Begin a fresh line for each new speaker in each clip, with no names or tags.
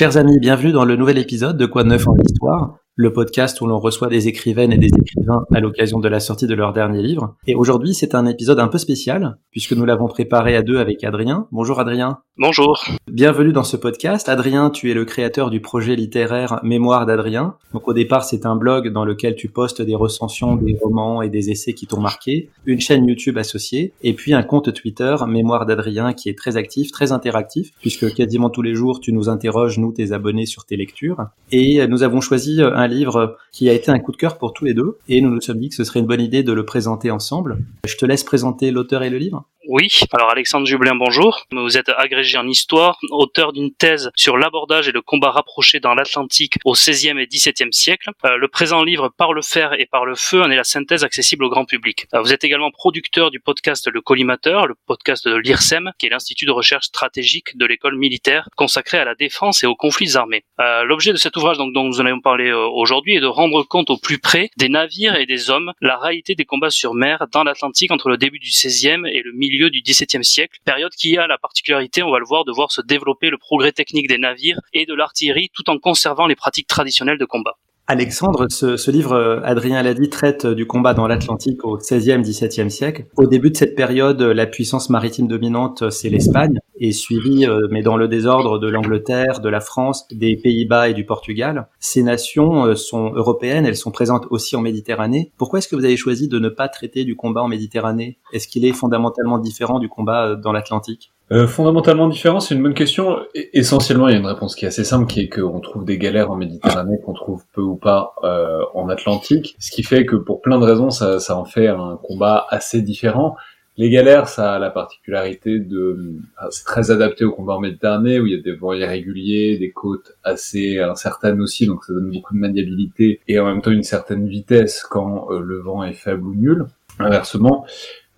Chers amis, bienvenue dans le nouvel épisode de Quoi de neuf en histoire? Le podcast où l'on reçoit des écrivaines et des écrivains à l'occasion de la sortie de leur dernier livre. Et aujourd'hui, c'est un épisode un peu spécial, puisque nous l'avons préparé à deux avec Adrien. Bonjour Adrien.
Bonjour.
Bienvenue dans ce podcast. Adrien, tu es le créateur du projet littéraire Mémoire d'Adrien. Donc au départ, c'est un blog dans lequel tu postes des recensions, des romans et des essais qui t'ont marqué, une chaîne YouTube associée, et puis un compte Twitter Mémoire d'Adrien qui est très actif, très interactif, puisque quasiment tous les jours, tu nous interroges, nous, tes abonnés, sur tes lectures. Et nous avons choisi un livre qui a été un coup de cœur pour tous les deux et nous nous sommes dit que ce serait une bonne idée de le présenter ensemble. Je te laisse présenter l'auteur et le livre.
Oui, alors Alexandre Jublin, bonjour. Vous êtes agrégé en histoire, auteur d'une thèse sur l'abordage et le combat rapproché dans l'Atlantique au XVIe et XVIIe siècle. Euh, le présent livre Par le fer et par le feu en est la synthèse accessible au grand public. Euh, vous êtes également producteur du podcast Le Collimateur, le podcast de l'IRSEM, qui est l'Institut de recherche stratégique de l'école militaire consacré à la défense et aux conflits armés. Euh, l'objet de cet ouvrage dont nous en avons parlé aujourd'hui est de rendre compte au plus près des navires et des hommes la réalité des combats sur mer dans l'Atlantique entre le début du XVIe et le milieu du XVIIe siècle, période qui a la particularité, on va le voir, de voir se développer le progrès technique des navires et de l'artillerie tout en conservant les pratiques traditionnelles de combat.
Alexandre, ce, livre, euh, Adrien l'a dit, traite du combat dans l'Atlantique au XVIe, XVIIe siècle. Au début de cette période, la puissance maritime dominante, c'est l'Espagne, et suivie, euh, mais dans le désordre, de l'Angleterre, de la France, des Pays-Bas et du Portugal. Ces nations euh, sont européennes, elles sont présentes aussi en Méditerranée. Pourquoi est-ce que vous avez choisi de ne pas traiter du combat en Méditerranée? Est-ce qu'il est fondamentalement différent du combat dans l'Atlantique?
Euh, fondamentalement différent, c'est une bonne question. essentiellement, il y a une réponse qui est assez simple, qui est qu'on trouve des galères en Méditerranée qu'on trouve peu ou pas euh, en Atlantique, ce qui fait que pour plein de raisons, ça, ça en fait un combat assez différent. Les galères, ça a la particularité de, c'est très adapté au combat en Méditerranée où il y a des vents irréguliers, des côtes assez incertaines aussi, donc ça donne beaucoup de maniabilité et en même temps une certaine vitesse quand euh, le vent est faible ou nul. Inversement,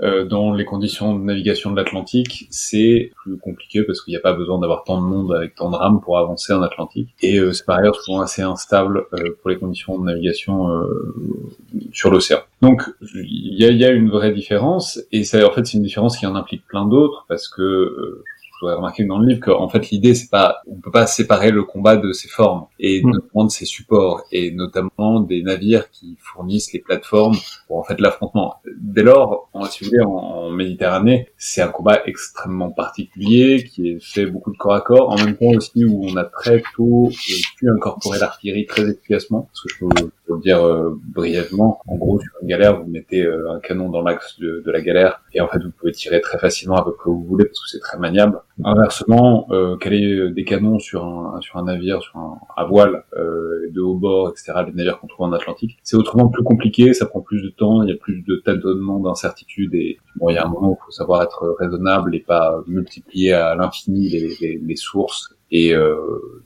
euh, dans les conditions de navigation de l'Atlantique, c'est plus compliqué parce qu'il n'y a pas besoin d'avoir tant de monde avec tant de rames pour avancer en Atlantique. Et euh, c'est par ailleurs souvent assez instable euh, pour les conditions de navigation sur l'océan. Donc il y a, y a, une vraie différence, et ça, en fait c'est une différence qui en implique plein d'autres parce que voudrais remarquer dans le livre qu'en fait l'idée c'est pas on peut pas séparer le combat de ses formes et mm. notamment de ses supports et notamment des navires qui fournissent les plateformes pour en fait l'affrontement. Dès lors, si vous voulez, en, Méditerranée, c'est un combat extrêmement particulier qui est fait beaucoup de corps à corps, en même temps aussi où on a très tôt pu incorporer l'artillerie très efficacement, parce que je peux, le dire euh, brièvement. En gros, sur une galère, vous mettez euh, un canon dans l'axe de, de la galère et en fait vous pouvez tirer très facilement à peu près où vous voulez parce que c'est très maniable. Inversement, euh, caler euh, des canons sur un, sur un navire, sur un, à voile, euh, de haut bord, etc., les navires qu'on trouve en Atlantique, c'est autrement plus compliqué, ça prend plus de temps, il y a plus de tâtonnements, d'incertitudes, et bon, il y a un moment où il faut savoir être raisonnable et pas multiplier à l'infini les, les, les, sources et euh,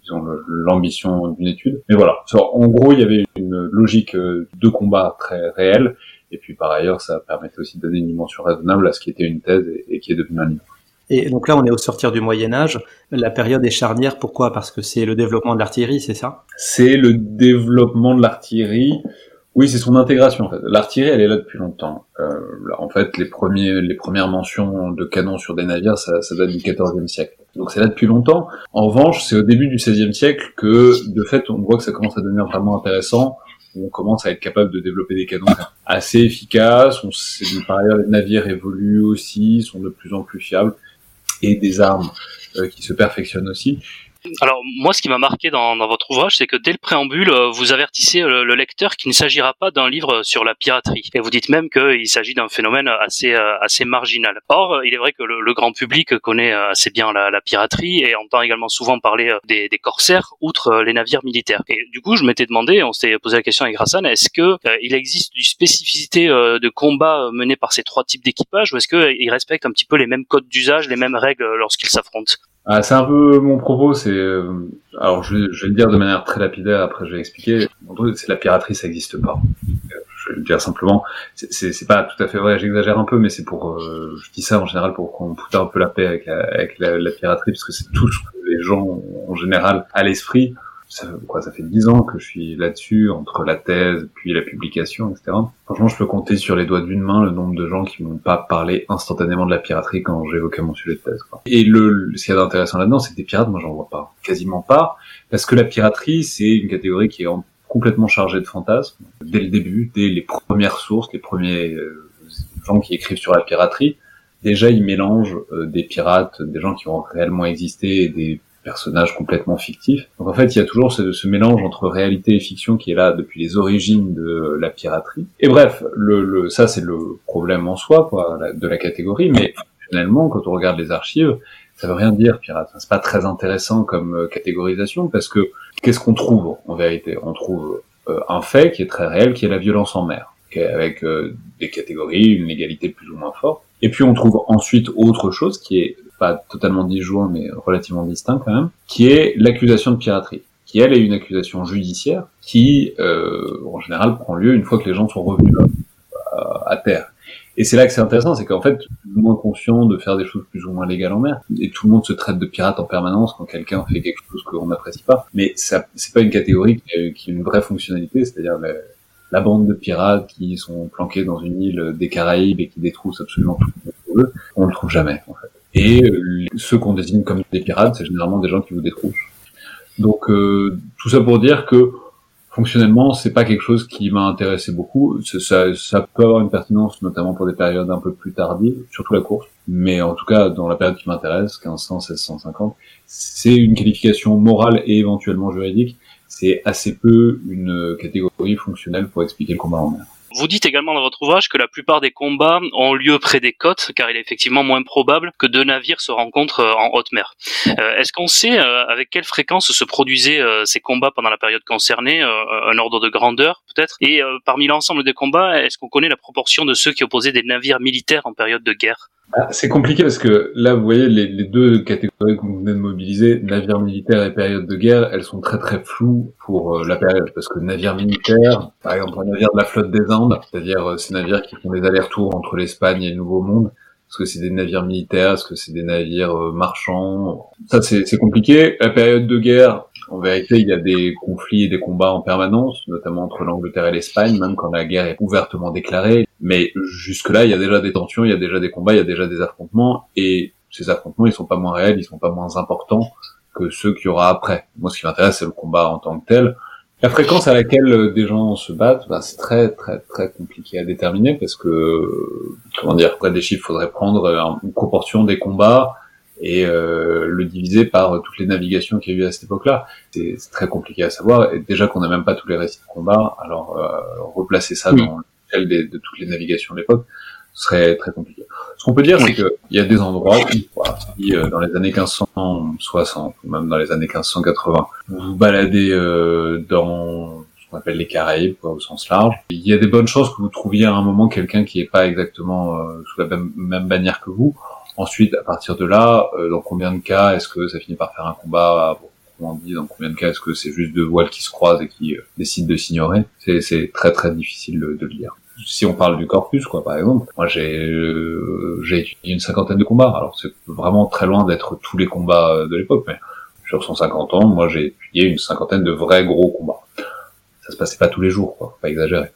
disons l'ambition d'une étude. Mais voilà, en gros, il y avait une logique euh, de combat très réelle, et puis par ailleurs, ça permettait aussi de donner une dimension raisonnable à ce qui était une thèse et, et qui est devenu un livre.
Et donc là, on est au sortir du Moyen Âge. La période est charnière. Pourquoi? Parce que c'est le développement de l'artillerie, c'est ça?
C'est le développement de l'artillerie. Oui, c'est son intégration. En fait. L'artillerie, elle est là depuis longtemps. Euh, en fait, les premiers, les premières mentions de canons sur des navires, ça, ça date du XIVe siècle. Donc c'est là depuis longtemps. En revanche, c'est au début du XVIe siècle que, de fait, on voit que ça commence à devenir vraiment intéressant on commence à être capable de développer des canons assez efficaces. On sait, par ailleurs, les navires évoluent aussi, sont de plus en plus fiables et des armes euh, qui se perfectionnent aussi.
Alors moi, ce qui m'a marqué dans, votre ouvrage, c'est que dès le préambule, euh, vous avertissez euh, le, lecteur qu'il ne s'agira pas d'un livre sur la piraterie, et vous dites même qu'il s'agit d'un phénomène assez euh, assez marginal. Or, il est vrai que le, grand public connaît assez bien la, piraterie et entend également souvent parler des, corsaires, outre les navires militaires. Et du coup, je m'étais demandé, on s'était posé la question avec Hassan, est-ce que il existe une spécificité de combat menée par ces trois types d'équipage, ou est-ce qu'ils respectent un petit peu les mêmes codes d'usage, les mêmes règles lorsqu'ils s'affrontent?
Ah, c'est un peu mon propos. C'est euh, alors je, je, vais le dire de manière très lapidaire. Après, je vais expliquer. C'est la piraterie, ça n'existe pas. Je vais le dire simplement. C'est pas tout à fait vrai. J'exagère un peu, mais c'est pour. Euh, je dis ça en général pour qu'on foute un peu la paix avec la, avec la, piraterie, parce que c'est tout ce que les gens en général à l'esprit. Ça, quoi, ça fait dix ans que je suis là-dessus, entre la thèse, puis la publication, etc. Franchement, je peux compter sur les doigts d'une main le nombre de gens qui m'ont pas parlé instantanément de la piraterie quand j'évoquais mon sujet de thèse. Quoi. Et le, ce qu'il y a d'intéressant là-dedans, c'est que des pirates, moi, j'en vois pas, quasiment pas, parce que la piraterie, c'est une catégorie qui est complètement chargée de fantasmes. Dès le début, dès les premières sources, les premiers euh, gens qui écrivent sur la piraterie, déjà ils mélangent euh, des pirates, des gens qui ont réellement existé et des personnages complètement fictifs. Donc en fait, il y a toujours ce, mélange entre réalité et fiction qui est là depuis les origines de la piraterie. Et bref, ça c'est le problème en soi quoi, de la catégorie, mais finalement, quand on regarde les archives, ça veut rien dire pirate. C'est pas très intéressant comme euh, catégorisation parce que qu'est-ce qu'on trouve en vérité? On trouve euh, un fait qui est très réel, qui est la violence en mer, avec euh, des catégories, une égalité plus ou moins forte. Et puis on trouve ensuite autre chose qui est pas totalement disjoint, mais relativement distinct quand même, qui est l'accusation de piraterie, qui elle est une accusation judiciaire qui, euh, en général, prend lieu une fois que les gens sont revenus à, à terre. Et c'est là que c'est intéressant, c'est qu'en fait, le monde est conscient de faire des choses plus ou moins légales en mer, et tout le monde se traite de pirate en permanence quand quelqu'un fait quelque chose qu'on n'apprécie pas. Mais ça, c'est pas une catégorie qui a, une vraie fonctionnalité, c'est-à-dire la, la, bande de pirates qui sont planqués dans une île des Caraïbes et qui détroussent absolument tout pour eux, on le trouve jamais, en fait. Et ceux qu'on désigne comme des pirates, c'est généralement des gens qui vous détroussent. Donc euh, tout ça pour dire que fonctionnellement, c'est pas quelque chose qui m'a intéressé beaucoup. Ça, ça, peut avoir une pertinence, notamment pour des périodes un peu plus tardives, surtout la course. Mais en tout cas, dans la période qui m'intéresse, 1500, 1650, c'est une qualification morale et éventuellement juridique. C'est assez peu une catégorie fonctionnelle pour expliquer le combat en mer.
Vous dites également dans votre ouvrage que la plupart des combats ont lieu près des côtes, car il est effectivement moins probable que deux navires se rencontrent euh, en haute mer. Euh, Est-ce qu'on sait euh, avec quelle fréquence se produisaient ces combats pendant la période concernée, un ordre de grandeur peut-être? Et parmi l'ensemble des combats, est-ce qu'on connaît la proportion de ceux qui opposaient des navires militaires en période de guerre?
Ah, c'est compliqué parce que là, vous voyez, les, deux catégories que vous venez de mobiliser, navire militaire et période de guerre, elles sont très très floues pour euh, la période. Parce que navire militaire, par exemple, un navire de la flotte des Indes, c'est-à-dire euh, ces navires qui font des allers-retours entre l'Espagne et le Nouveau Monde, est-ce que c'est des navires militaires Est-ce que c'est des navires euh, marchands? Ça, c'est compliqué. La période de guerre, en vérité, il y a des conflits et des combats en permanence, notamment entre l'Angleterre et l'Espagne, même quand la guerre est ouvertement déclarée. Mais jusque-là, il y a déjà des tensions, il y a déjà des combats, il y a déjà des affrontements, et ces affrontements, ils sont pas moins réels, ils sont pas moins importants que ceux qu'il y aura après. Moi, ce qui m'intéresse, c'est le combat en tant que tel. La fréquence à laquelle des gens se battent, bah, c'est très très très compliqué à déterminer parce que, comment dire, après des chiffres, faudrait prendre une proportion des combats, et euh, le diviser par toutes les navigations qu'il y a eu à cette époque-là. C'est très compliqué à savoir. Et déjà qu'on n'a même pas tous les récits de combat, alors euh, replacer ça oui. dans l'échelle de, de toutes les navigations de l'époque serait très compliqué. Ce qu'on peut dire, oui. c'est qu'il y a des endroits où, voilà, si, euh, dans les années 1560 ou même dans les années 1580, vous vous baladez euh, dans ce qu'on appelle les Caraïbes, quoi, au sens large. Il y a des bonnes chances que vous trouviez à un moment quelqu'un qui n'est pas exactement euh, sous la même, même bannière que vous. Ensuite, à partir de là, euh, dans combien de cas est-ce que ça finit par faire un combat Comment on dit Dans combien de cas est-ce que c'est juste deux voiles qui se croisent et qui euh, décident de s'ignorer? C'est très très difficile de, le dire. Si on parle du corpus, quoi, par exemple, moi j'ai euh, étudié une cinquantaine de combats. Alors c'est vraiment très loin d'être tous les combats de l'époque, mais sur 150 ans, moi j'ai étudié une cinquantaine de vrais gros combats. Ça se passait pas tous les jours, quoi, pas exagérer.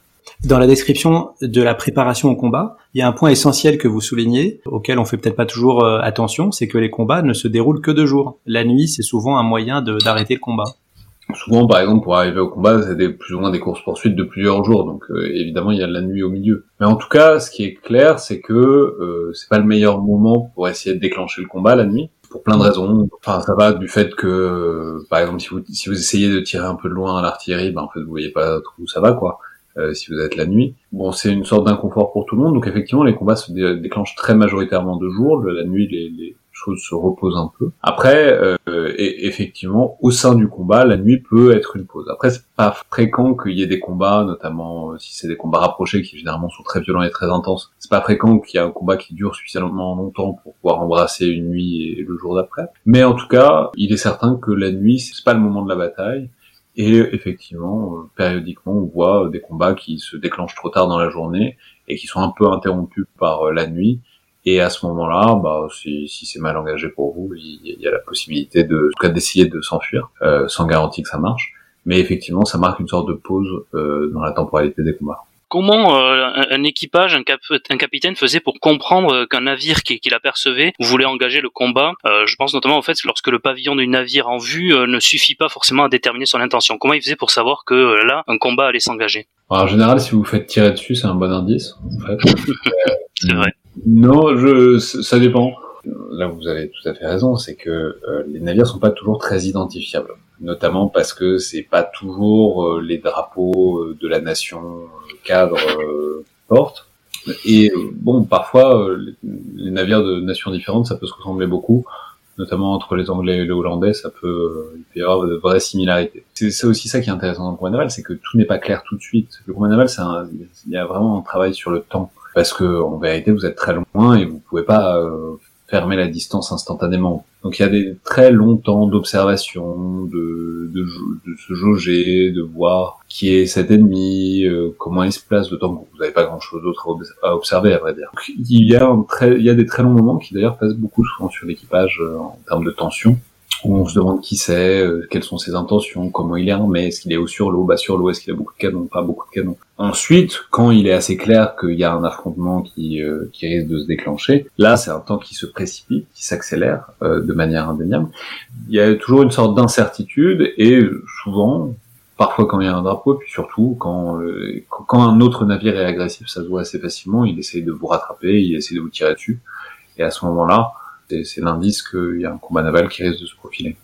Dans la description de la préparation au combat, il y a un point essentiel que vous soulignez, auquel on fait peut-être pas toujours euh, attention, c'est que les combats ne se déroulent que de jour. La nuit, c'est souvent un moyen d'arrêter le combat.
Souvent, par exemple, pour arriver au combat, c'est plus ou moins des courses-poursuites de plusieurs jours, donc euh, évidemment, il y a la nuit au milieu. Mais en tout cas, ce qui est clair, c'est que euh, c'est pas le meilleur moment pour essayer de déclencher le combat la nuit, pour plein de raisons. Enfin, ça va du fait que, par exemple, si vous, si vous essayez de tirer un peu de loin à l'artillerie, ben, en fait, vous voyez pas trop où ça va, quoi. Euh, si vous êtes la nuit. Bon, c'est une sorte d'inconfort pour tout le monde, donc effectivement, les combats se dé déclenchent très majoritairement de jour. La nuit, les, les choses se reposent un peu. Après, euh, et effectivement, au sein du combat, la nuit peut être une pause. Après, c'est pas fréquent qu'il y ait des combats, notamment euh, si c'est des combats rapprochés qui généralement sont très violents et très intenses. C'est pas fréquent qu'il y ait un combat qui dure suffisamment longtemps pour pouvoir embrasser une nuit et le jour d'après. Mais en tout cas, il est certain que la nuit, c'est pas le moment de la bataille et effectivement, euh, périodiquement, on voit des combats qui se déclenchent trop tard dans la journée et qui sont un peu interrompus par euh, la nuit. Et à ce moment-là, bah, si, si c'est mal engagé pour vous, il y, a la possibilité de, en tout cas, d'essayer de s'enfuir, euh, sans garantie que ça marche. Mais effectivement, ça marque une sorte de pause euh, dans la temporalité des combats
comment euh, un, équipage, un, un, capitaine faisait pour comprendre euh, qu'un navire qu'il qui apercevait voulait engager le combat. Euh, je pense notamment au fait lorsque le pavillon du navire en vue ne suffit pas forcément à déterminer son intention. Comment il faisait pour savoir que là, un combat allait s'engager?
En général, si vous faites tirer dessus, c'est un bon indice. En fait.
c'est vrai.
Non, je, ça dépend. Là, vous avez tout à fait raison, c'est que les navires sont pas toujours très identifiables notamment parce que c'est pas toujours euh, les drapeaux euh, de la nation cadre portent. Et bon, parfois, les navires de nations différentes, ça peut se ressembler beaucoup, notamment entre les Anglais et les Hollandais, ça peut, il peut y avoir de vraies similarités. C'est aussi ça qui est intéressant dans le combat naval, c'est que tout n'est pas clair tout de suite. Le combat naval, c'est il y a vraiment un travail sur le temps, parce que en vérité, vous êtes très loin et vous pouvez pas fermer la distance instantanément. Donc il y a des très longs temps d'observation, de, de, de, se jauger, de voir qui est cet ennemi, euh, comment il se place, d'autant que vous n'avez pas grand-chose d'autre à observer, à vrai dire. il y a un très, il y a des très longs moments qui d'ailleurs passent beaucoup souvent sur l'équipage euh, en termes de tension on se demande qui c'est, euh, quelles sont ses intentions, comment il est armé, est-ce qu'il est haut sur l'eau, bas sur l'eau, est-ce qu'il a beaucoup de canons, pas beaucoup de canons. Ensuite, quand il est assez clair qu'il y a un affrontement qui, euh, qui risque de se déclencher, là c'est un temps qui se précipite, qui s'accélère euh, de manière indéniable. Il y a toujours une sorte d'incertitude et souvent, parfois quand il y a un drapeau, puis surtout quand, quand un autre navire est agressif, ça se voit assez facilement, il essaye de vous rattraper, il essaie de vous tirer dessus. Et à ce moment-là, c'est l'indice qu'il y a un combat naval qui risque de se profiler.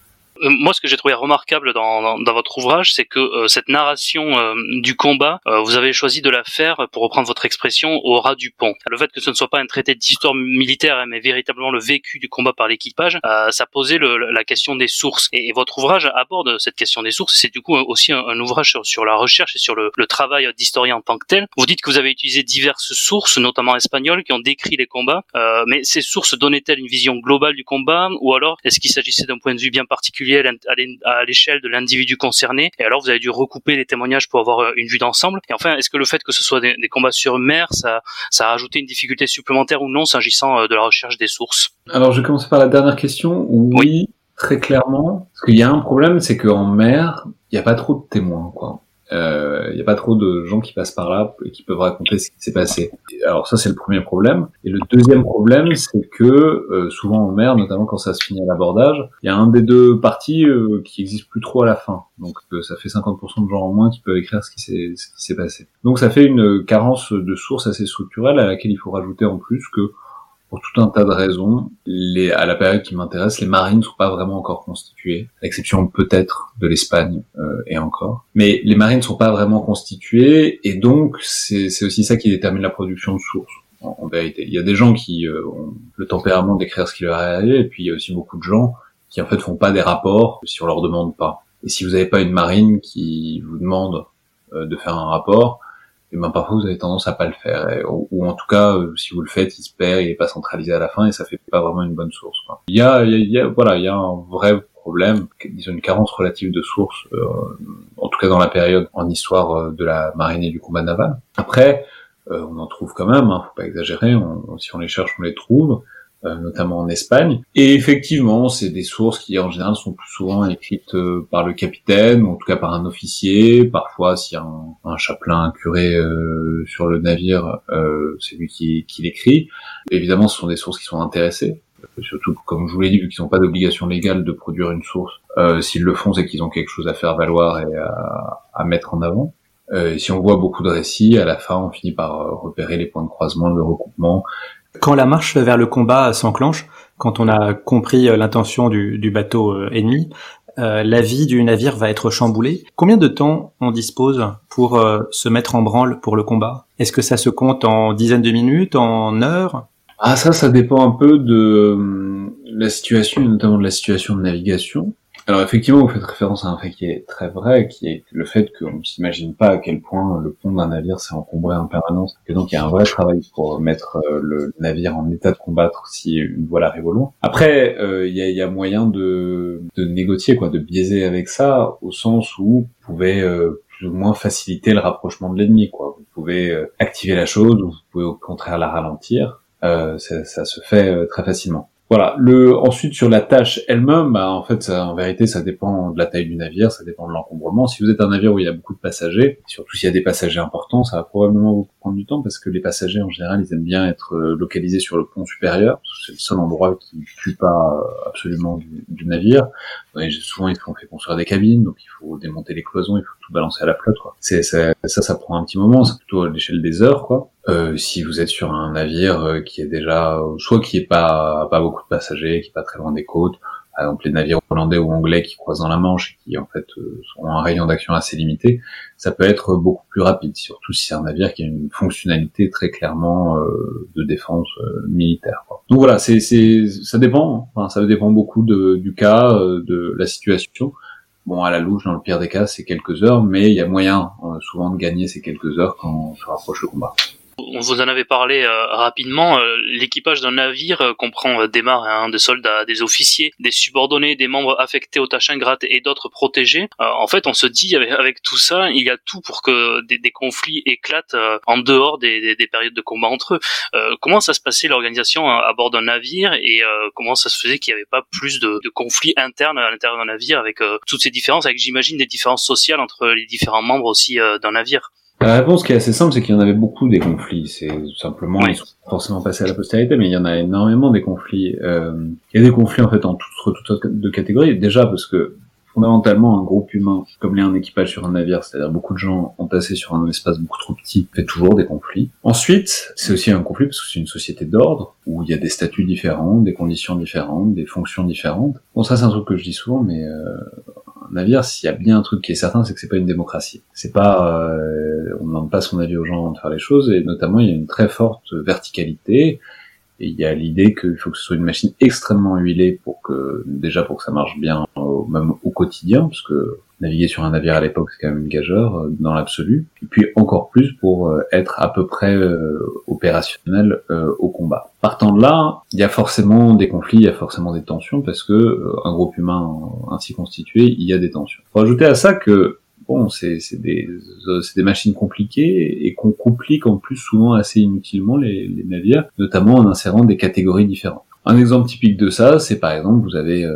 Euh, moi, ce que j'ai trouvé remarquable dans, dans, votre ouvrage, c'est que euh, cette narration euh, du combat, vous avez choisi de la faire, pour reprendre votre expression, au ras du pont. Le fait que ce ne soit pas un traité d'histoire militaire, hein, mais véritablement le vécu du combat par l'équipage, ça posait le, la question des sources. Et, votre ouvrage aborde cette question des sources. C'est du coup aussi un, ouvrage sur, sur, la recherche et sur le, le travail d'historien en tant que tel. Vous dites que vous avez utilisé diverses sources, notamment espagnoles, qui ont décrit les combats. mais ces sources donnaient-elles une vision globale du combat, ou alors est-ce qu'il s'agissait d'un point de vue bien particulier à l'échelle de l'individu concerné. Et alors, vous avez dû recouper les témoignages pour avoir euh, une vue d'ensemble. Et enfin, est-ce que le fait que ce soit des, combats sur mer, ça, ça a ajouté une difficulté supplémentaire ou non, s'agissant euh, de la recherche des sources?
Alors, je vais commencer par la dernière question. Oui, très clairement. Parce qu'il y a un problème, c'est qu'en mer, il n'y a pas trop de témoins, quoi. Il euh, n'y a pas trop de gens qui passent par là et qui peuvent raconter ce qui s'est passé. Alors ça c'est le premier problème. Et le deuxième problème c'est que euh, souvent en mer, notamment quand ça se finit à l'abordage, il y a un des deux parties euh, qui existe plus trop à la fin. Donc ça fait 50% de gens en moins qui peuvent écrire ce qui s'est ce qui s'est passé. Donc ça fait une carence de sources assez structurelle à laquelle il faut rajouter en plus que pour tout un tas de raisons. Les, à la période qui m'intéresse, les marines ne sont pas vraiment encore constituées, à l'exception peut-être de l'Espagne euh, et encore. Mais les marines ne sont pas vraiment constituées, et donc c'est aussi ça qui détermine la production de sources. En, vérité, il y a des gens qui euh, ont le tempérament d'écrire ce qui leur est arrivé, et puis il y a aussi beaucoup de gens qui en fait font pas des rapports si on leur demande pas. Et si vous n'avez pas une marine qui vous demande euh, de faire un rapport, et ben parfois vous avez tendance à pas le faire. Ou, en tout cas euh, si vous le faites il se perd il est pas centralisé à la fin et ça fait pas vraiment une bonne source quoi. il y a, il y a voilà il y a un vrai problème disons une carence relative de sources euh, en tout cas dans la période en histoire euh, de la marine et du combat naval. Après on en trouve quand même hein, faut pas exagérer. Si on les cherche on les trouve. euh, notamment en Espagne. Et effectivement, c'est des sources qui en général sont plus souvent écrites euh, par le capitaine, ou en tout cas par un officier. Parfois, s'il y a un, chapelain, un curé euh, sur le navire, c'est lui qui, qui l'écrit. Évidemment, ce sont des sources qui sont intéressées. Surtout, comme je vous l'ai dit, vu qu'ils n'ont pas d'obligation légale de produire une source, s'ils le font, c'est qu'ils ont quelque chose à faire valoir et à, à mettre en avant. Euh, si on voit beaucoup de récits, à la fin, on finit par repérer les points de croisement, le recoupement,
quand la marche vers le combat s'enclenche, quand on a compris euh, l'intention du, bateau euh, ennemi, euh, la vie du navire va être chamboulée. Combien de temps on dispose pour se mettre en branle pour le combat? Est-ce que ça se compte en dizaines de minutes, en heures?
Ah ça, ça dépend un peu de la situation, notamment de la situation de navigation. Alors effectivement, vous faites référence à un fait qui est très vrai, qui est le fait qu'on ne s'imagine pas à quel point le pont d'un navire s'est encombré en permanence, et donc il y a un vrai travail pour mettre euh, le navire en état de combattre si une voile arrive au loin. Après, euh, il y, a, moyen de, négocier, quoi, de biaiser avec ça, au sens où vous pouvez euh, plus ou moins faciliter le rapprochement de l'ennemi, quoi. Vous pouvez activer la chose, ou vous pouvez au contraire la ralentir ça, se fait très facilement. Voilà. Le ensuite sur la tâche elle-même, bah, en fait, ça, en vérité, ça dépend de la taille du navire, ça dépend de l'encombrement. Si vous êtes un navire où il y a beaucoup de passagers, surtout s'il y a des passagers importants, ça va probablement vous prendre du temps parce que les passagers en général, ils aiment bien être euh, localisés sur le pont supérieur. C'est le seul endroit qui ne tue pas euh, absolument du, du navire. Souvent, ils font fait construire des cabines, donc il faut démonter les cloisons, il faut tout balancer à la flotte. C'est ça, ça, ça prend un petit moment. C'est plutôt à l'échelle des heures. Euh, si vous êtes sur un navire euh, qui est déjà, soit qui est pas pas beaucoup de passagers, qui est pas très loin des côtes, exemple les navires hollandais ou anglais qui croisent dans la Manche et qui en fait euh, ont un rayon d'action assez limité, ça peut être beaucoup plus rapide, surtout si c'est un navire qui a une fonctionnalité très clairement de défense militaire. Quoi. Donc voilà, c'est c'est ça dépend, enfin, ça dépend beaucoup de, du cas, de la situation. Bon, à la louche, dans le pire des cas, c'est quelques heures, mais il y a moyen souvent de gagner ces quelques heures quand on se rapproche le combat.
On vous en avait parlé euh, rapidement. Euh, l'équipage d'un navire euh, comprend des marins, des soldats, des officiers, des subordonnés, des membres affectés aux tâches ingrates et d'autres protégés. en fait, on se dit avec, tout ça, il y a tout pour que des, conflits éclatent en dehors des, périodes de combat entre eux. comment ça se passait l'organisation à, bord d'un navire et comment ça se faisait qu'il n'y avait pas plus de, de conflits internes à l'intérieur d'un navire avec toutes ces différences, avec j'imagine des différences sociales entre les différents membres aussi d'un navire?
La réponse qui est assez simple, c'est qu'il y en avait beaucoup des conflits. C'est simplement, ils sont forcément passés à la postérité, mais il y en a énormément des conflits. Euh, il y a des conflits en fait en toutes toutes de catégories. Déjà parce que fondamentalement, un groupe humain, comme l'est un équipage sur un navire, c'est-à-dire beaucoup de gens entassés sur un espace beaucoup trop petit, fait toujours des conflits. Ensuite, c'est aussi un conflit parce que c'est une société d'ordre où il y a des statuts différents, des conditions différentes, des fonctions différentes. Bon, ça c'est un truc que je dis souvent, mais euh, navire, s'il y a bien un truc qui est certain, c'est que c'est pas une démocratie. C'est pas, euh, on demande pas son avis aux gens de faire les choses, et notamment il y a une très forte verticalité. Et il y a l'idée qu'il faut que ce soit une machine extrêmement huilée pour que, déjà pour que ça marche bien, même au quotidien, parce que naviguer sur un navire à l'époque, c'est quand même une gageure euh, dans l'absolu. Et puis encore plus pour euh, être à peu près euh, opérationnel au combat. Partant de là, il y a forcément des conflits, il y a forcément des tensions parce que un groupe humain ainsi constitué, il y a des tensions. Faut ajouter à ça que bon, c'est des, machines compliquées et qu'on complique en plus souvent assez inutilement les, les navires, notamment en insérant des catégories différentes. Un exemple typique de ça, c'est par exemple, vous avez,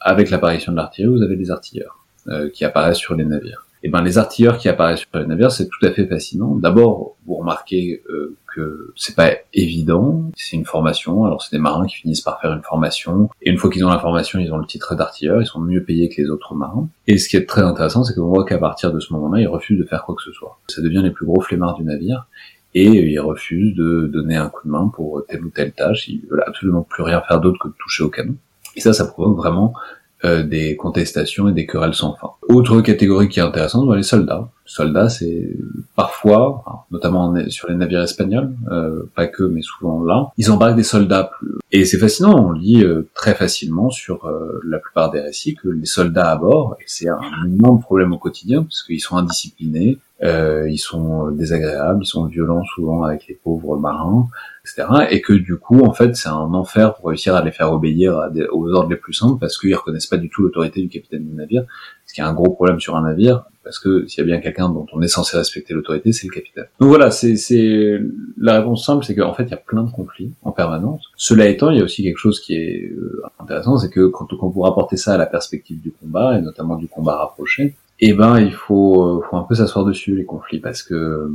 avec l'apparition de l'artillerie, vous avez des artilleurs. Euh, qui apparaissent sur les navires. Et eh ben les artilleurs qui apparaissent sur les navires, c'est tout à fait fascinant. D'abord, vous remarquez euh, que c'est pas évident, c'est une formation. Alors c'est des marins qui finissent par faire une formation, et une fois qu'ils ont la formation, ils ont le titre d'artilleur, ils sont mieux payés que les autres marins. Et ce qui est très intéressant, c'est qu'on voit qu'à partir de ce moment-là, ils refusent de faire quoi que ce soit. Ça devient les plus gros flemmards du navire, et ils refusent de donner un coup de main pour telle ou telle tâche. Ils veulent absolument plus rien faire d'autre que de toucher au canon. Et ça, ça provoque vraiment euh, des contestations et des querelles sans fin. Autre catégorie qui est intéressante, bah, les soldats. Soldats, c'est parfois, notamment sur les navires espagnols, euh, pas que, mais souvent là, ils embarquent des soldats. Plus... Et c'est fascinant, on lit euh, très facilement sur la plupart des récits que les soldats à bord, et c'est un énorme problème au quotidien, parce qu'ils sont indisciplinés, euh, ils sont désagréables, ils sont violents souvent avec les pauvres marins, etc. Et que du coup, en fait, c'est un enfer pour réussir à les faire obéir aux ordres les plus simples parce qu'ils reconnaissent pas du tout l'autorité du capitaine du navire, ce qui est un gros problème sur un navire, parce que s'il y a bien quelqu'un dont on est censé respecter l'autorité, c'est le capitaine. Donc voilà, c'est, c'est la réponse simple, c'est qu'en fait, il y a plein de conflits en permanence. Cela étant, il y a aussi quelque chose qui est euh, intéressant, c'est que quand, quand vous rapportez ça à la perspective du combat, et notamment du combat rapproché, eh ben il faut, faut un peu s'asseoir dessus les conflits parce que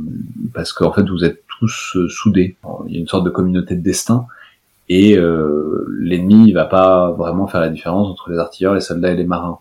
parce qu'en fait vous êtes tous euh, soudés. Il y a une sorte de communauté de destin et euh, l'ennemi va pas vraiment faire la différence entre les artilleurs, les soldats et les marins.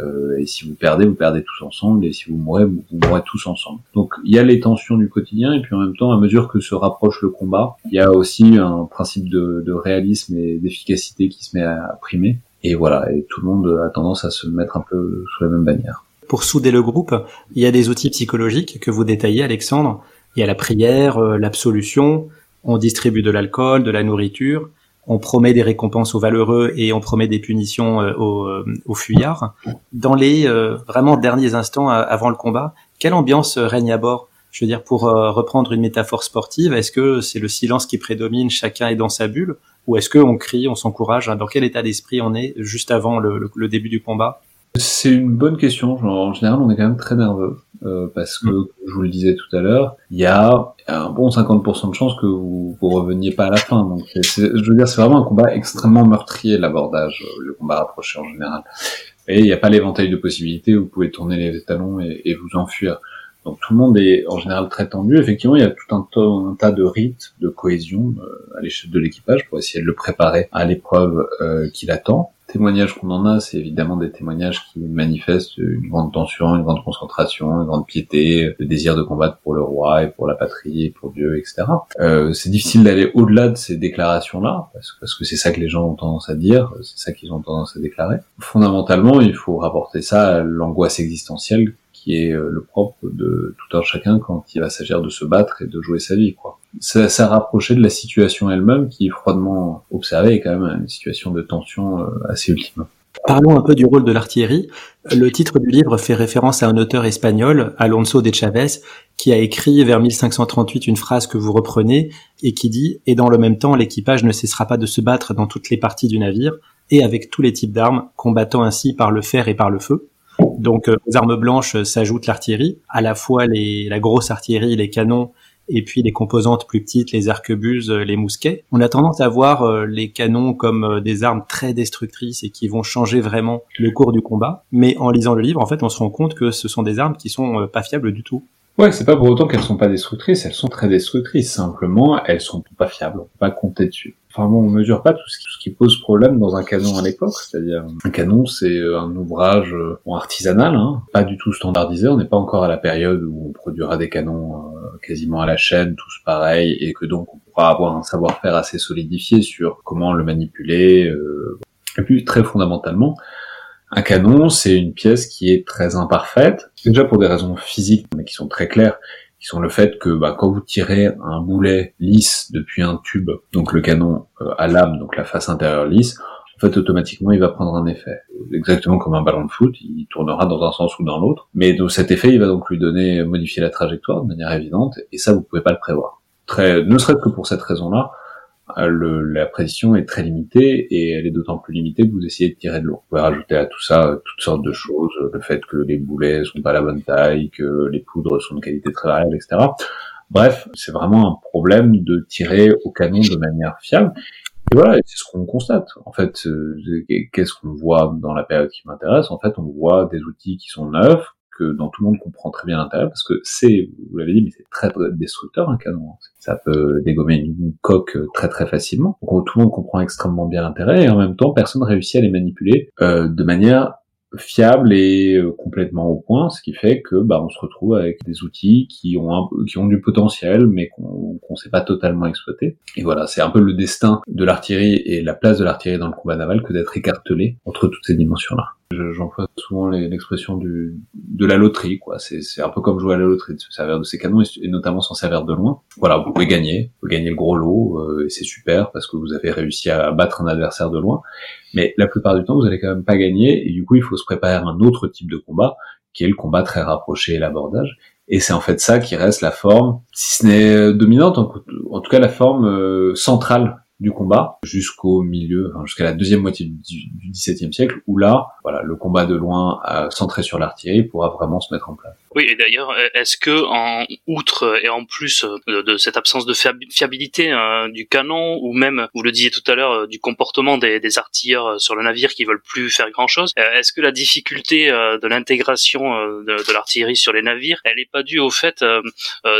Euh, et si vous perdez, vous perdez tous ensemble, et si vous mourrez, vous, mourrez tous ensemble. Donc il y a les tensions du quotidien, et puis en même temps, à mesure que se rapproche le combat, il y a aussi un principe de, de réalisme et d'efficacité qui se met à primer. Et voilà, et tout le monde a tendance à se mettre un peu sous la même bannière
pour souder le groupe, il y a des outils psychologiques que vous détaillez, Alexandre. Il y a la prière, euh, l'absolution, on distribue de l'alcool, de la nourriture, on promet des récompenses aux valeureux et on promet des punitions euh, euh, aux fuyards. Dans les vraiment derniers instants avant le combat, quelle ambiance règne à bord? Je veux dire, pour reprendre une métaphore sportive, est-ce que c'est le silence qui prédomine, chacun est dans sa bulle, ou est-ce qu'on crie, on s'encourage? Dans quel état d'esprit on est juste avant le début du combat?
C'est une bonne question. en général, on est quand même très nerveux. Euh, parce que, mm. je vous le disais tout à l'heure, il y a un bon 50% de chances que vous, vous reveniez pas à la fin. Donc, je veux dire, c'est vraiment un combat extrêmement meurtrier, l'abordage, euh, le combat rapproché en général. Et il n'y a pas l'éventail de possibilités où vous pouvez tourner les talons et, et, vous enfuir. Donc tout le monde est en général très tendu. Effectivement, il y a tout un, un tas de rites, de cohésion euh, à l'échelle de l'équipage pour essayer de le préparer à l'épreuve euh, qui l'attend témoignages qu'on en a, c'est évidemment des témoignages qui manifestent une grande tension, une grande concentration, une grande piété, le désir de combattre pour le roi et pour la patrie et pour Dieu, etc. Euh, c'est difficile d'aller au-delà de ces déclarations-là, parce, parce que c'est ça que les gens ont tendance à dire, c'est ça qu'ils ont tendance à déclarer. Fondamentalement, il faut rapporter ça à l'angoisse existentielle qui est euh, le propre de tout un chacun quand il va s'agir de se battre et de jouer sa vie, quoi. Ça, ça rapprochait de la situation elle-même qui, froidement observée, est quand même une situation de tension euh, assez ultime.
Parlons un peu du rôle de l'artillerie. Le titre du livre fait référence à un auteur espagnol, Alonso de Chavez, qui a écrit vers 1538 une phrase que vous reprenez et qui dit « Et dans le même temps, l'équipage ne cessera pas de se battre dans toutes les parties du navire et avec tous les types d'armes, combattant ainsi par le fer et par le feu. » Donc euh, aux armes blanches euh, s'ajoute l'artillerie, à la fois les, la grosse artillerie, les canons, et puis les composantes plus petites, les arquebuses, euh, les mousquets. On a tendance à voir les canons comme des armes très destructrices et qui vont changer vraiment le cours du combat. Mais en lisant le livre, en fait, on se rend compte que ce sont des armes qui sont pas fiables du tout.
Ouais, c'est pas pour autant qu'elles sont pas destructrices, elles sont très destructrices. Simplement, elles sont pas fiables, on peut pas compter dessus. Enfin bon, on mesure pas tout ce, qui, pose problème dans un canon à l'époque, c'est-à-dire un canon, c'est euh, un ouvrage euh, artisanal, hein, pas du tout standardisé. On n'est pas encore à la période où on produira des canons euh, quasiment à la chaîne, tous pareils, et que donc on pourra avoir un savoir-faire assez solidifié sur comment le manipuler. et puis très fondamentalement, un canon, c'est une pièce qui est très imparfaite, déjà pour des raisons physiques, mais qui sont très claires, qui sont le fait que bah, quand vous tirez un boulet lisse depuis un tube, donc le canon euh, à lame, donc la face intérieure lisse, en fait automatiquement il va prendre un effet. Exactement comme un ballon de foot, il tournera dans un sens ou dans l'autre, mais donc, cet effet il va donc lui donner, modifier la trajectoire de manière évidente, et ça vous pouvez pas le prévoir. Ne serait-ce que pour cette raison-là, le, la précision est très limitée et elle est d'autant plus limitée que vous essayez de tirer de l'eau. Vous pouvez rajouter à tout ça toutes sortes de choses, le fait que les boulets sont pas la bonne taille, que les poudres sont de qualité très variable, etc. Bref, c'est vraiment un problème de tirer au canon de manière fiable. Et voilà, c'est ce qu'on constate. En fait, euh, qu'est-ce qu'on voit dans la période qui m'intéresse? En fait, on voit des outils qui sont neufs, que dont tout le monde comprend très bien l'intérêt, parce que c'est, vous l'avez dit, mais c'est très, destructeur un canon. Ça peut dégommer une, coque très très facilement. Donc tout le monde comprend extrêmement bien l'intérêt, et en même temps, personne réussit à les manipuler euh, de manière fiable et euh, complètement au point, ce qui fait que bah, on se retrouve avec des outils qui ont qui ont du potentiel, mais qu'on qu'on sait pas totalement exploiter. Et voilà, c'est un peu le destin de l'artillerie et la place de l'artillerie dans le combat naval que d'être écartelé entre toutes ces dimensions-là. J'emploie souvent l'expression du de la loterie, quoi. C'est un peu comme jouer à la loterie, de se servir de ces canons et, notamment s'en servir de loin. Voilà, vous pouvez gagner, vous gagner le gros lot euh, et c'est super parce que vous avez réussi à battre un adversaire de loin. Mais la plupart du temps, vous allez quand même pas gagner et du coup, il faut se préparer à un autre type de combat qui est le combat très rapproché et l'abordage. Et c'est en fait ça qui reste la forme, si ce n'est dominante, en, tout cas la forme euh, centrale du combat jusqu'au milieu, jusqu'à la deuxième moitié du XVIIe siècle, où là, voilà, le combat de loin euh, centré sur l'artillerie pourra vraiment se mettre en place.
Oui, et d'ailleurs, est-ce que en outre et en plus de, de cette absence de fiabilité hein, du canon, ou même, vous le disiez tout à l'heure, euh, du comportement des, artilleurs euh, sur le navire qui veulent plus faire grand-chose, est-ce que la difficulté de l'intégration de, de l'artillerie sur les navires, elle n'est pas due au fait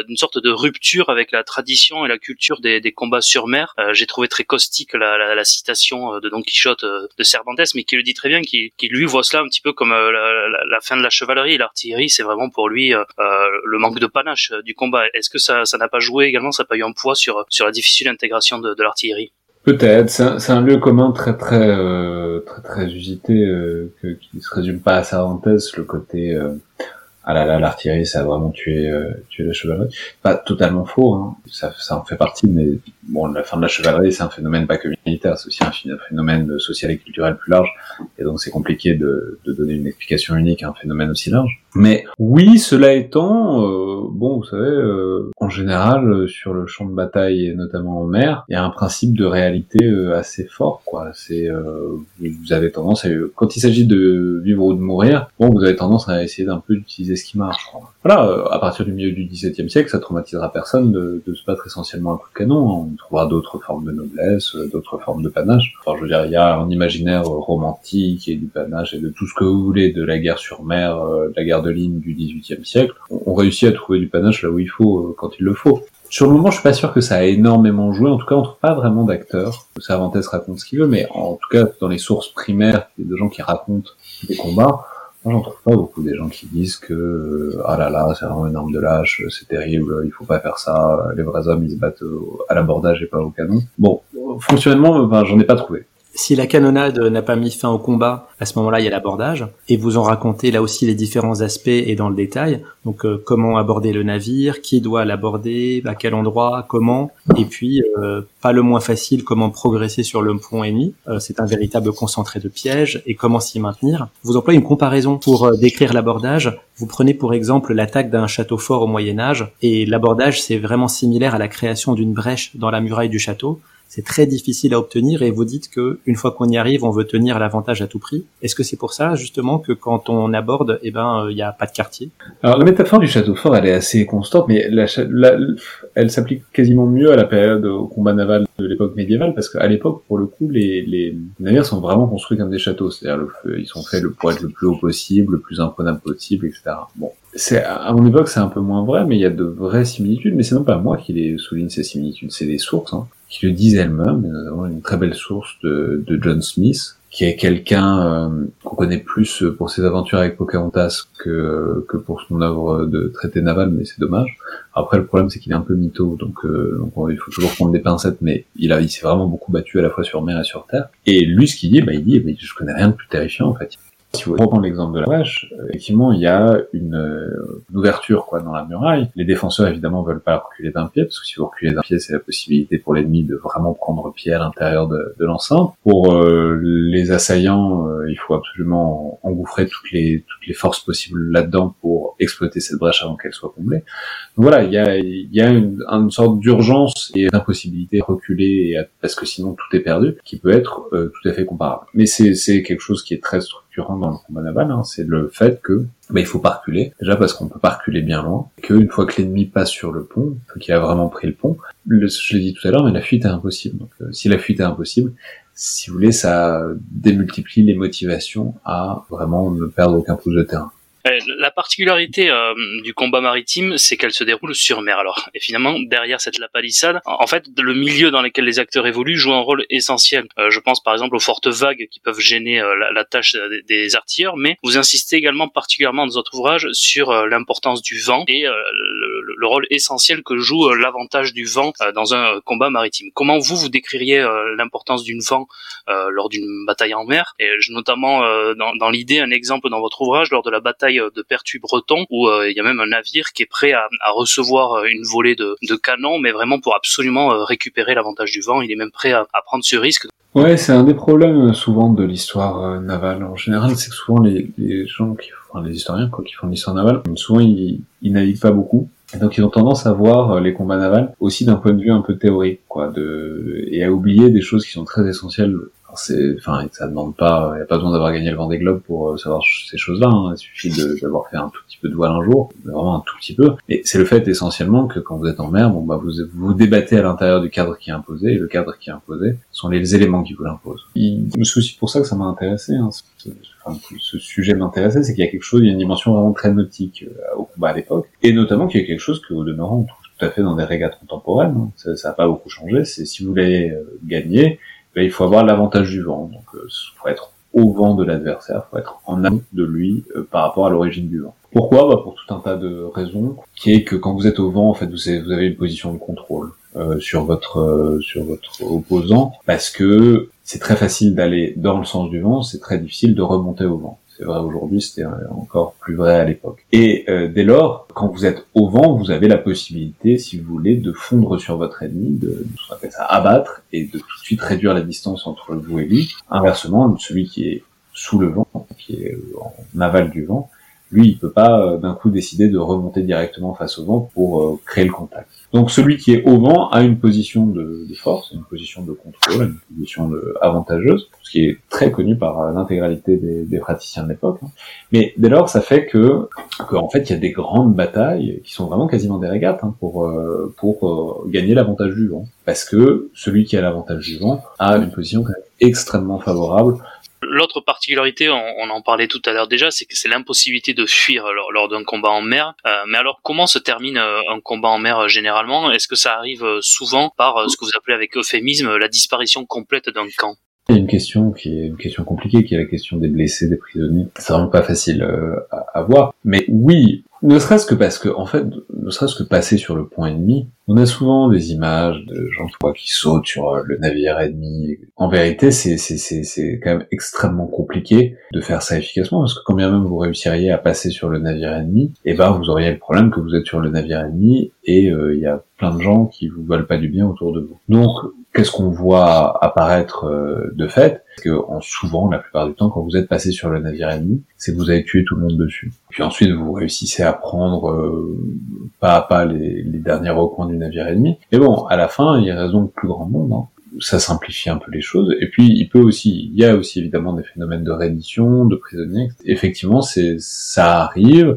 d'une sorte de rupture avec la tradition et la culture des, des combats sur mer? J'ai trouvé très caustique la, citation de Don Quichotte de Cervantes, mais qui le dit très bien, qui, lui voit cela un petit peu comme la, la fin de la chevalerie. L'artillerie, c'est vraiment pour lui euh, euh, le manque de panache euh, du combat. Est-ce que ça n'a pas joué également, ça n'a pas eu un poids sur, la difficile intégration de, l'artillerie?
Peut-être, c'est un, lieu commun très très très très usité qui se résume pas à Cervantes, le côté ah là là, l'artillerie, ça a vraiment tué, euh, tué la chevalerie. Pas totalement faux, hein. ça, ça en fait partie, mais bon, la fin de la chevalerie, c'est un phénomène pas que militaire, c'est aussi un phénomène social et culturel plus large, et donc c'est compliqué de, de, donner une explication unique à un phénomène aussi large. Mais oui, cela étant, euh, bon, vous savez, euh, en général, sur le champ de bataille, et notamment en mer, il y a un principe de réalité assez fort, quoi. C'est, vous avez tendance à, quand il s'agit de vivre ou de mourir, bon, vous avez tendance à essayer d'un peu d'utiliser marche. Voilà, euh, à partir du milieu du XVIIe siècle, ça traumatisera personne de, de se battre essentiellement à coup de canon. On trouvera d'autres formes de noblesse, euh, d'autres formes de panache. Enfin, je veux dire, il y a un imaginaire romantique et du panache et de tout ce que vous voulez de la guerre sur mer, euh, de la guerre de ligne du XVIIIe siècle. On, réussit à trouver du panache là où il faut, quand il le faut. Sur le moment, je suis pas sûr que ça a énormément joué. En tout cas, on trouve pas vraiment d'acteurs. Cervantes raconte ce qu'il veut, mais en tout cas, dans les sources primaires, il y a des gens qui racontent des combats. Moi, j'en trouve pas beaucoup des gens qui disent que ah là là, c'est vraiment une arme de lâche, c'est terrible, il faut pas faire ça. Les vrais hommes, ils se battent à l'abordage et pas au canon. Bon, fonctionnellement, ben, j'en ai pas trouvé.
Si la canonnade n'a pas mis fin au combat, à ce moment-là, il y a l'abordage. Et vous en racontez là aussi les différents aspects et dans le détail. Donc, euh, comment aborder le navire, qui doit l'aborder, à quel endroit, comment. Et puis, euh, pas le moins facile, comment progresser sur le pont ennemi. Euh, c'est un véritable concentré de pièges et comment s'y maintenir. Vous employez une comparaison pour décrire l'abordage. Vous prenez pour exemple l'attaque d'un château fort au Moyen Âge et l'abordage, c'est vraiment similaire à la création d'une brèche dans la muraille du château c'est très difficile à obtenir et vous dites que une fois qu'on y arrive, on veut tenir l'avantage à tout prix. Est-ce que c'est pour ça justement que quand on aborde, eh ben, il n'y a pas de quartier?
Alors la métaphore du château fort, elle est assez constante, mais elle s'applique quasiment mieux à la période au combat naval de l'époque médiévale, parce qu'à l'époque, pour le coup, les, les, navires sont vraiment construits comme des châteaux, c'est-à-dire ils sont faits pour être le plus haut possible, le plus imprenable possible, etc. Bon, c'est à mon époque, c'est un peu moins vrai, mais il y a de vraies similitudes. Mais c'est non pas moi qui les souligne ces similitudes, c'est les sources. Hein qui le disent elles-mêmes. Nous avons une très belle source de, de John Smith, qui est quelqu'un euh, qu'on connaît plus pour ses aventures avec Pocahontas que, que pour son œuvre de traité naval, mais c'est dommage. Après, le problème, c'est qu'il est un peu mytho, donc, euh, donc il faut toujours prendre des pincettes, mais il, a, il s'est vraiment beaucoup battu à la fois sur mer et sur terre. Et lui, ce qu'il dit, bah, il dit, bah, je connais rien de plus terrifiant, en fait. Si vous reprenez l'exemple de la vache, euh, effectivement, il y a une, euh, une, ouverture quoi dans la muraille. Les défenseurs évidemment veulent pas reculer d'un pied parce que si vous reculez d'un pied, c'est la possibilité pour l'ennemi de vraiment prendre pied à l'intérieur de, de l'enceinte. Pour euh, les assaillants, il faut absolument engouffrer toutes les toutes les forces possibles là-dedans pour exploiter cette brèche avant qu'elle soit comblée. Donc voilà, il y a y a une, une sorte d'urgence et d'impossibilité de reculer parce que sinon tout est perdu, qui peut être tout à fait comparable. Mais c'est quelque chose qui est très dans le combat naval, hein, c'est le fait que bah, il faut pas reculer. Déjà parce qu'on peut pas reculer bien loin, qu'une fois que l'ennemi passe sur le pont, qu'il a vraiment pris le pont, je l'ai dit tout à l'heure, mais la fuite est impossible. Donc euh, si la fuite est impossible, si vous voulez, ça démultiplie les motivations à vraiment ne perdre aucun pouce de terrain.
Euh, la particularité euh, du combat maritime, c'est qu'elle se déroule sur mer. Alors, et finalement, derrière cette lapalissade, en fait, le milieu dans lequel les acteurs évoluent joue un rôle essentiel. Euh, je pense par exemple aux fortes vagues qui peuvent gêner la, tâche des, artilleurs, mais vous insistez également particulièrement dans votre ouvrage sur l'importance du vent et le, rôle essentiel que joue l'avantage du vent dans un combat maritime. Comment vous vous décririez l'importance d'une vent lors d'une bataille en mer? Et notamment dans, l'idée, un exemple dans votre ouvrage lors de la bataille euh, de Pertuis breton où euh, il y a même un navire qui est prêt à, recevoir euh, une volée de, canons, mais vraiment pour absolument récupérer l'avantage du vent. Il est même prêt à, prendre ce risque.
Ouais, c'est un des problèmes souvent de l'histoire navale. En général, c'est souvent les, gens les historiens quoi, qui font l'histoire navale, souvent ils, ils naviguent pas beaucoup. Et donc ils ont tendance à voir les combats navals aussi d'un point de vue un peu théorique, quoi, de et à oublier des choses qui sont très essentielles enfin, ça demande pas, il n'y a pas besoin d'avoir gagné le Vendée Globe pour euh, savoir ces choses-là. Hein. Il suffit d'avoir fait un tout petit peu de voile un jour, vraiment un tout petit peu. Et c'est le fait essentiellement que quand vous êtes en mer, bon bah vous vous débattez à l'intérieur du cadre qui est imposé, et le cadre qui est imposé sont les éléments qui vous l'imposent. C'est aussi pour ça que ça m'a intéressé. Hein. Ce sujet m'intéressait, c'est qu'il y a quelque chose, il y a une dimension vraiment très nautique euh, au combat à l'époque, et notamment qu'il y a quelque chose que au demeurant on trouve tout à fait dans des régates contemporaines. Hein. Ça n'a pas beaucoup changé. C'est si vous voulez euh, gagner, ben, il faut avoir l'avantage du vent. Donc, il euh, faut être au vent de l'adversaire, faut être en amont de lui euh, par rapport à l'origine du vent. Pourquoi? Bah Pour tout un tas de raisons, qui est que quand vous êtes au vent, en fait, vous avez, vous avez une position de contrôle euh, sur votre sur votre opposant, parce que c'est très facile d'aller dans le sens du vent, c'est très difficile de remonter au vent. c'est vrai aujourd'hui, c'était encore plus vrai à l'époque. Et euh, dès lors, quand vous êtes au vent, vous avez la possibilité, si vous voulez, de fondre sur votre ennemi, de, ce appelle ça abattre, et de tout de suite réduire la distance entre vous et lui. Inversement, celui qui est sous le vent, qui est en aval du vent, lui, il peut pas euh, d'un coup décider de remonter directement face au vent pour euh, créer le contact. Donc celui qui est au vent a une position de, de force, une position de contrôle, une position de, avantageuse, ce qui est très connu par euh, l'intégralité des, des, praticiens de l'époque. Hein. Mais dès lors, ça fait que, que, en fait, il y a des grandes batailles qui sont vraiment quasiment des régates hein, pour pour gagner l'avantage du vent, parce que celui qui a l'avantage du vent a une position extrêmement favorable
L'autre particularité, on, en parlait tout à l'heure déjà, c'est que c'est l'impossibilité de fuir lors, d'un combat en mer. Euh, mais alors, comment se termine euh, un combat en mer euh, généralement? Est-ce que ça arrive souvent par ce que vous appelez avec euphémisme la disparition complète d'un camp?
Il y a une question qui est une question compliquée, qui est la question des blessés, des prisonniers. C'est vraiment pas facile à, à voir. Mais oui, ne serait-ce que parce que, en fait, ne serait-ce que passer sur le point ennemi, on a souvent des images de gens qui sautent sur euh, le navire ennemi. En vérité, c'est, c'est, c'est, c'est quand même extrêmement compliqué de faire ça efficacement, parce que quand bien même vous réussiriez à passer sur le navire ennemi, eh ben vous auriez le problème que vous êtes sur le navire ennemi et euh, il y a plein de gens qui vous veulent pas du bien autour de vous. Donc, qu'est-ce qu'on voit apparaître euh, de fait que en souvent, la plupart du temps, quand vous êtes passé sur le navire ennemi, c'est que vous avez tué tout le monde dessus. Puis ensuite, vous réussissez à prendre euh, pas à pas les, les, derniers recoins du navire ennemi. Mais bon, à la fin, il reste donc plus grand monde. Hein. Ça simplifie un peu les choses. Et puis, il peut aussi, il y a aussi évidemment des phénomènes de reddition, de prisonniers. Effectivement, c'est ça arrive.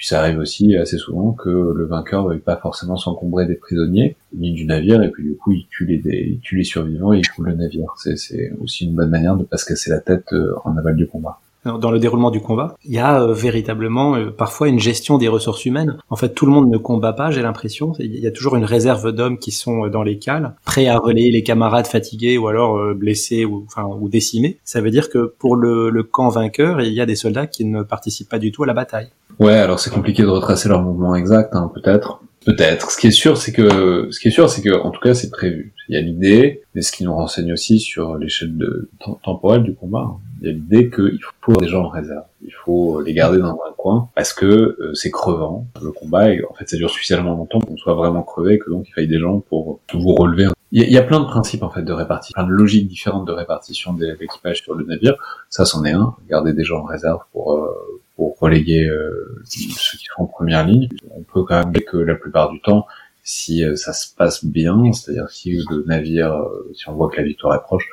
Puis ça arrive aussi assez souvent que le vainqueur ne veuille pas forcément s'encombrer des prisonniers ni du navire, et puis du coup il tue les, tue les survivants et il fout le navire. C'est aussi une bonne manière de pas se casser la tête euh, en aval du combat
dans le déroulement du combat, il y a euh, véritablement euh, parfois une gestion des ressources humaines. En fait, tout le monde ne combat pas, j'ai l'impression. Il y a toujours une réserve d'hommes qui sont dans les cales, prêts à relayer les camarades fatigués ou alors blessés ou, ou décimés. Ça veut dire que pour le camp vainqueur, il y a des soldats qui ne participent pas du tout à la bataille.
Ouais, alors c'est compliqué de retracer leur mouvement exact, hein, peut-être. Peut-être. Ce qui est sûr, c'est que, ce qui est sûr, c'est que, en tout cas, c'est prévu. Il y a l'idée, mais ce qui nous renseigne aussi sur l'échelle de, temporelle du combat. Hein. Il y a l'idée qu'il faut des gens en réserve. Il faut les garder dans un coin parce que euh, c'est crevant le combat et en fait ça dure suffisamment longtemps qu'on soit vraiment crevé que donc il faille des gens pour vous relever. Il y, a, plein de principes en fait de répartition, plein de logiques différentes de répartition de l'équipage sur le navire. Ça, c'en est un. Garder des gens en réserve pour euh, pour reléguer euh, ceux qui sont en première ligne. On peut quand même dire que la plupart du temps, si euh, ça se passe bien, c'est-à-dire si le navire, euh, si on voit que la victoire est proche,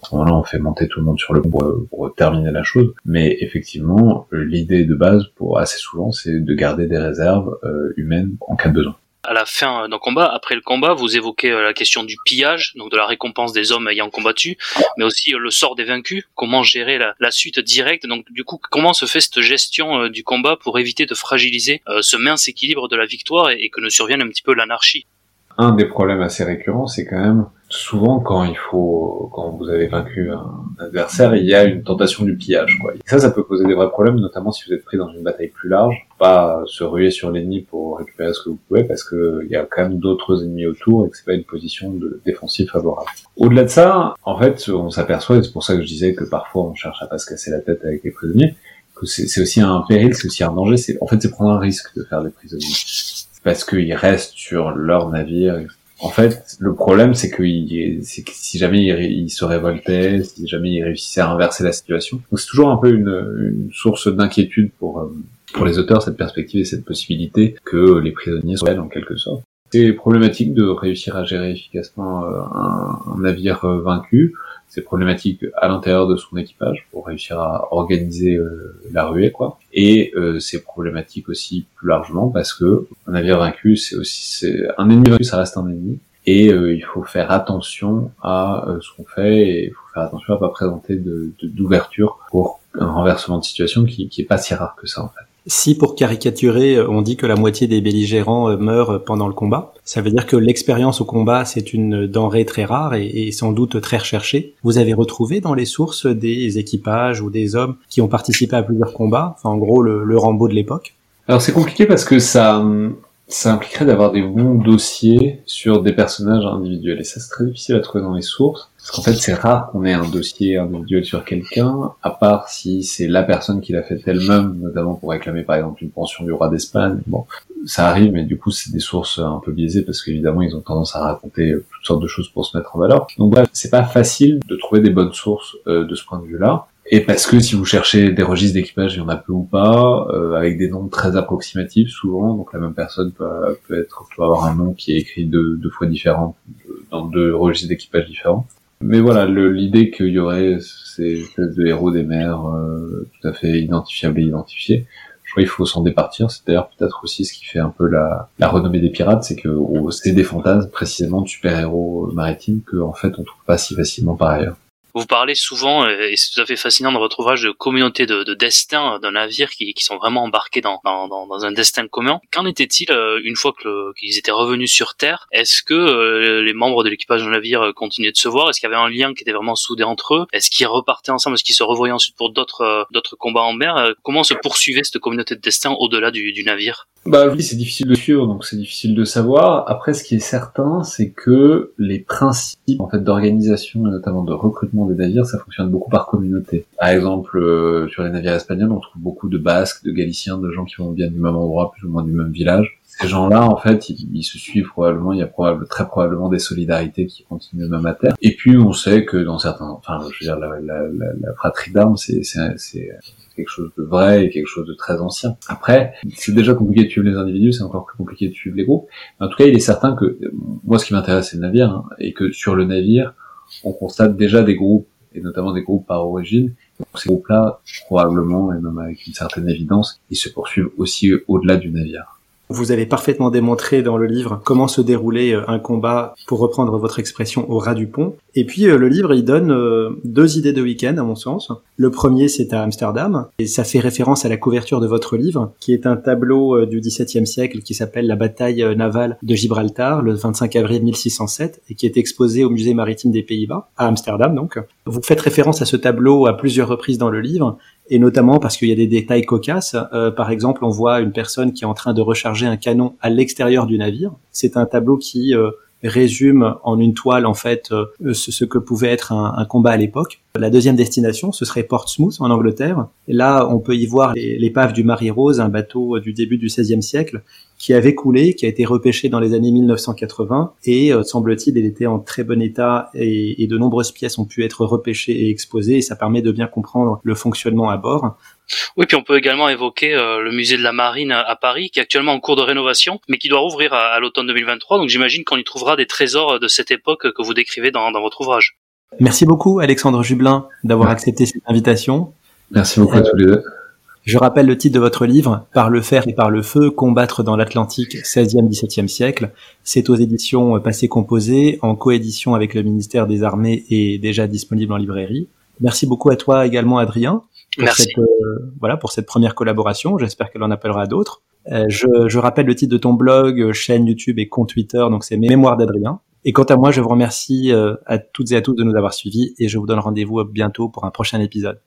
à ce moment-là, on fait monter tout le monde sur le pont pour, terminer la chose. Mais effectivement, l'idée de base, pour assez souvent, c'est de garder des réserves humaines en cas de besoin
à la fin d'un combat, après le combat, vous évoquez euh, la question du pillage, donc de la récompense des hommes ayant combattu, mais aussi euh, le sort des vaincus, comment gérer la, suite directe? Donc du coup, comment se fait cette gestion euh, du combat pour éviter de fragiliser ce mince équilibre de la victoire et que ne survienne un petit peu l'anarchie?
Un des problèmes assez récurrents, c'est quand même souvent quand il faut, quand vous avez vaincu un adversaire, il y a une tentation du pillage. Quoi. ça, ça peut poser des vrais problèmes, notamment si vous êtes pris dans une bataille plus large. Pas se ruer sur l'ennemi pour récupérer ce que vous pouvez, parce que il y a quand même d'autres ennemis autour et que c'est pas une position de défensive favorable. Au-delà de ça, en fait, on s'aperçoit, et c'est pour ça que je disais que parfois on cherche à pas se casser la tête avec les prisonniers, que c'est aussi un péril, c'est aussi un danger. C'est en fait c'est prendre un risque de faire des prisonniers parce qu'ils restent sur leur navire, en fait, le problème, c'est que, si jamais il, se révoltait, si jamais il réussissait à inverser la situation. C'est toujours un peu une, source d'inquiétude pour, euh, pour les auteurs, cette perspective et cette possibilité que les prisonniers soient en quelque sorte. C'est problématique de réussir à gérer efficacement euh, un, navire euh, vaincu. C'est problématique à l'intérieur de son équipage pour réussir à organiser euh, la ruée quoi. Et c'est problématique aussi plus largement parce que un navire vaincu c'est aussi un ennemi vaincu ça reste un ennemi. Et il faut faire attention à ce qu'on fait et il faut faire attention à pas présenter d'ouverture pour un renversement de situation qui, qui est pas si rare que ça en fait.
Si pour caricaturer, euh, on dit que la moitié des belligérants euh, meurent pendant le combat, ça veut dire que l'expérience au combat, c'est une denrée très rare et, sans doute très recherchée. Vous avez retrouvé dans les sources des équipages ou des hommes qui ont participé à plusieurs combats, enfin en gros le, le Rambo de l'époque?
Alors c'est compliqué parce que ça, ça impliquerait d'avoir des bons dossiers sur des personnages individuels. Et ça, c'est très difficile à trouver dans les sources. Parce qu'en fait, c'est rare qu'on ait un dossier individuel sur quelqu'un, à part si c'est la personne qui l'a fait elle-même, notamment pour réclamer par exemple une pension du roi d'Espagne. Bon, ça arrive, mais du coup, c'est des sources un peu biaisées parce qu'évidemment, ils ont tendance à raconter toutes sortes de choses pour se mettre en valeur. Donc bref, c'est pas facile de trouver des bonnes sources euh, de ce point de vue-là. Et parce que si vous cherchez des registres d'équipage, il y en a peu ou pas, euh, avec des noms très approximatifs souvent, donc la même personne peut, peut être peut avoir un nom qui est écrit deux, deux fois différent dans deux registres d'équipage différents. Mais voilà, l'idée qu'il y aurait ces espèces de héros des mers euh, tout à fait identifiables et identifiés, je crois qu'il faut s'en départir. C'est d'ailleurs peut-être aussi ce qui fait un peu la, la renommée des pirates, c'est que c'est des fantasmes précisément de super-héros maritimes que en fait on trouve pas si facilement par ailleurs.
Vous parlez souvent, euh, et c'est tout à fait fascinant dans votre ouvrage, de communauté de, de destin d'un navire qui, qui, sont vraiment embarqués dans, dans, dans un destin commun. Qu'en était-il euh, une fois qu'ils étaient revenus sur Terre? Est-ce que euh, les membres de l'équipage d'un navire continuaient de se voir? Est-ce qu'il y avait un lien qui était vraiment soudé entre eux? Est-ce qu'ils repartaient ensemble? Est-ce qu'ils se revoyaient ensuite pour d'autres d'autres combats en mer? Comment se poursuivait cette communauté de destin au-delà du, du navire?
Bah oui, c'est difficile de suivre, donc c'est difficile de savoir. Après, ce qui est certain, c'est que les principes en fait d'organisation et notamment de recrutement des navires, ça fonctionne beaucoup par communauté. Par exemple, euh, sur les navires espagnols, on trouve beaucoup de Basques, de Galiciens, de gens qui vont bien du même endroit, plus ou moins du même village. Ces gens-là, en fait, ils, se suivent probablement. Il y a probable, très probablement des solidarités qui continuent même à terre. Et puis, on sait que dans certains, enfin, je veux dire, la, fratrie d'armes, c'est quelque chose de vrai et quelque chose de très ancien. Après, c'est déjà compliqué de suivre les individus, c'est encore plus compliqué de suivre les groupes. en tout cas, il est certain que moi, ce qui m'intéresse, c'est le navire, hein, et que sur le navire, on constate déjà des groupes, et notamment des groupes par origine. Ces groupes-là, probablement, et même avec une certaine évidence, ils se poursuivent aussi au-delà du navire.
Vous avez parfaitement démontré dans le livre comment se déroulait euh, un combat, pour reprendre votre expression, au ras du pont. Et puis euh, le livre, il donne euh, deux idées de week-end, à mon sens. Le premier, c'est à Amsterdam, et ça fait référence à la couverture de votre livre, qui est un tableau du XVIIe siècle qui s'appelle La bataille navale de Gibraltar, le 25 avril 1607, et qui est exposé au musée maritime des Pays-Bas, à Amsterdam donc. Vous faites référence à ce tableau à plusieurs reprises dans le livre, et notamment parce qu'il y a des détails cocasses. Euh, par exemple, on voit une personne qui est en train de recharger un canon à l'extérieur du navire. C'est un tableau qui euh, résume en une toile en fait euh, ce, que pouvait être un, combat à l'époque. La deuxième destination, ce serait Portsmouth en Angleterre. Et là, on peut y voir l'épave du Marie Rose, un bateau du début du XVIe siècle, qui avait coulé, qui a été repêché dans les années 1980 et euh, semble-t-il, il était en très bon état et, et, de nombreuses pièces ont pu être repêchées et exposées et ça permet de bien comprendre le fonctionnement à bord.
Oui, puis on peut également évoquer euh, le musée de la Marine à, Paris, qui est actuellement en cours de rénovation, mais qui doit rouvrir à, l'automne 2023. Donc j'imagine qu'on y trouvera des trésors de cette époque que vous décrivez dans, dans votre ouvrage.
Merci beaucoup, Alexandre Jublin, d'avoir accepté cette invitation.
Merci beaucoup à tous les deux.
Je rappelle le titre de votre livre, Par le fer et par le feu, combattre dans l'Atlantique 16e, 17e siècle. C'est aux éditions Passé Composé, en coédition avec le ministère des Armées et déjà disponible en librairie. Merci beaucoup à toi également, Adrien.
Pour Merci.
Cette, euh, voilà, pour cette première collaboration. J'espère qu'elle en appellera d'autres. Euh, je, je, rappelle le titre de ton blog, chaîne YouTube et compte Twitter, donc c'est Mémoire d'Adrien. Et quant à moi, je vous remercie euh, à toutes et à tous de nous avoir suivis et je vous donne rendez-vous bientôt pour un prochain épisode.